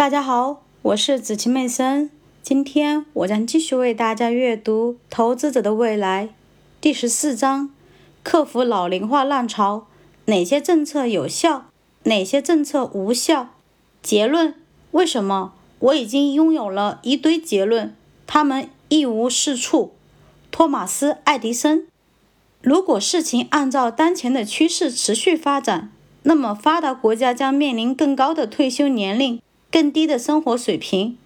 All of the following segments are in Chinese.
大家好，我是子晴妹森。今天我将继续为大家阅读《投资者的未来》第十四章：克服老龄化浪潮，哪些政策有效，哪些政策无效？结论：为什么？我已经拥有了一堆结论，他们一无是处。托马斯·爱迪生。如果事情按照当前的趋势持续发展，那么发达国家将面临更高的退休年龄。更低的生活水平，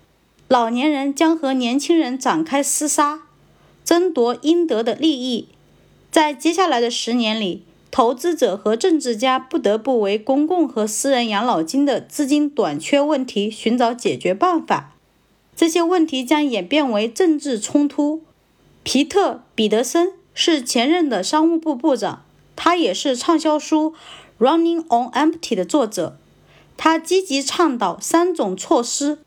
老年人将和年轻人展开厮杀，争夺应得的利益。在接下来的十年里，投资者和政治家不得不为公共和私人养老金的资金短缺问题寻找解决办法。这些问题将演变为政治冲突。皮特·彼得森是前任的商务部部长，他也是畅销书《Running on Empty》的作者。他积极倡导三种措施：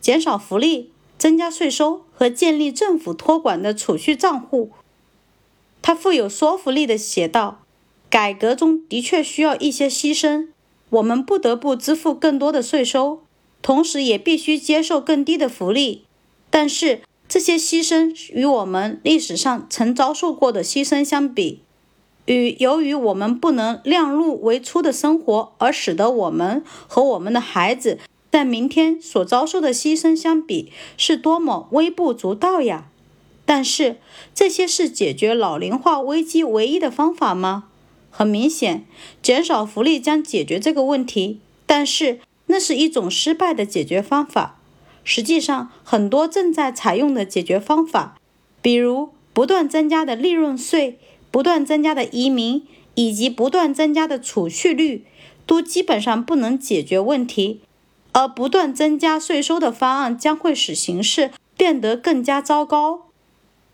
减少福利、增加税收和建立政府托管的储蓄账户。他富有说服力地写道：“改革中的确需要一些牺牲，我们不得不支付更多的税收，同时也必须接受更低的福利。但是这些牺牲与我们历史上曾遭受过的牺牲相比，与由于我们不能量入为出的生活而使得我们和我们的孩子在明天所遭受的牺牲相比，是多么微不足道呀！但是，这些是解决老龄化危机唯一的方法吗？很明显，减少福利将解决这个问题，但是那是一种失败的解决方法。实际上，很多正在采用的解决方法，比如不断增加的利润税。不断增加的移民以及不断增加的储蓄率，都基本上不能解决问题，而不断增加税收的方案将会使形势变得更加糟糕。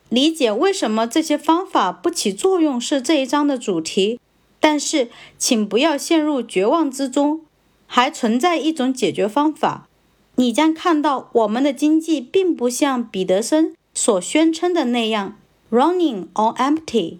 理解为什么这些方法不起作用是这一章的主题，但是请不要陷入绝望之中，还存在一种解决方法。你将看到我们的经济并不像彼得森所宣称的那样 “running on empty”。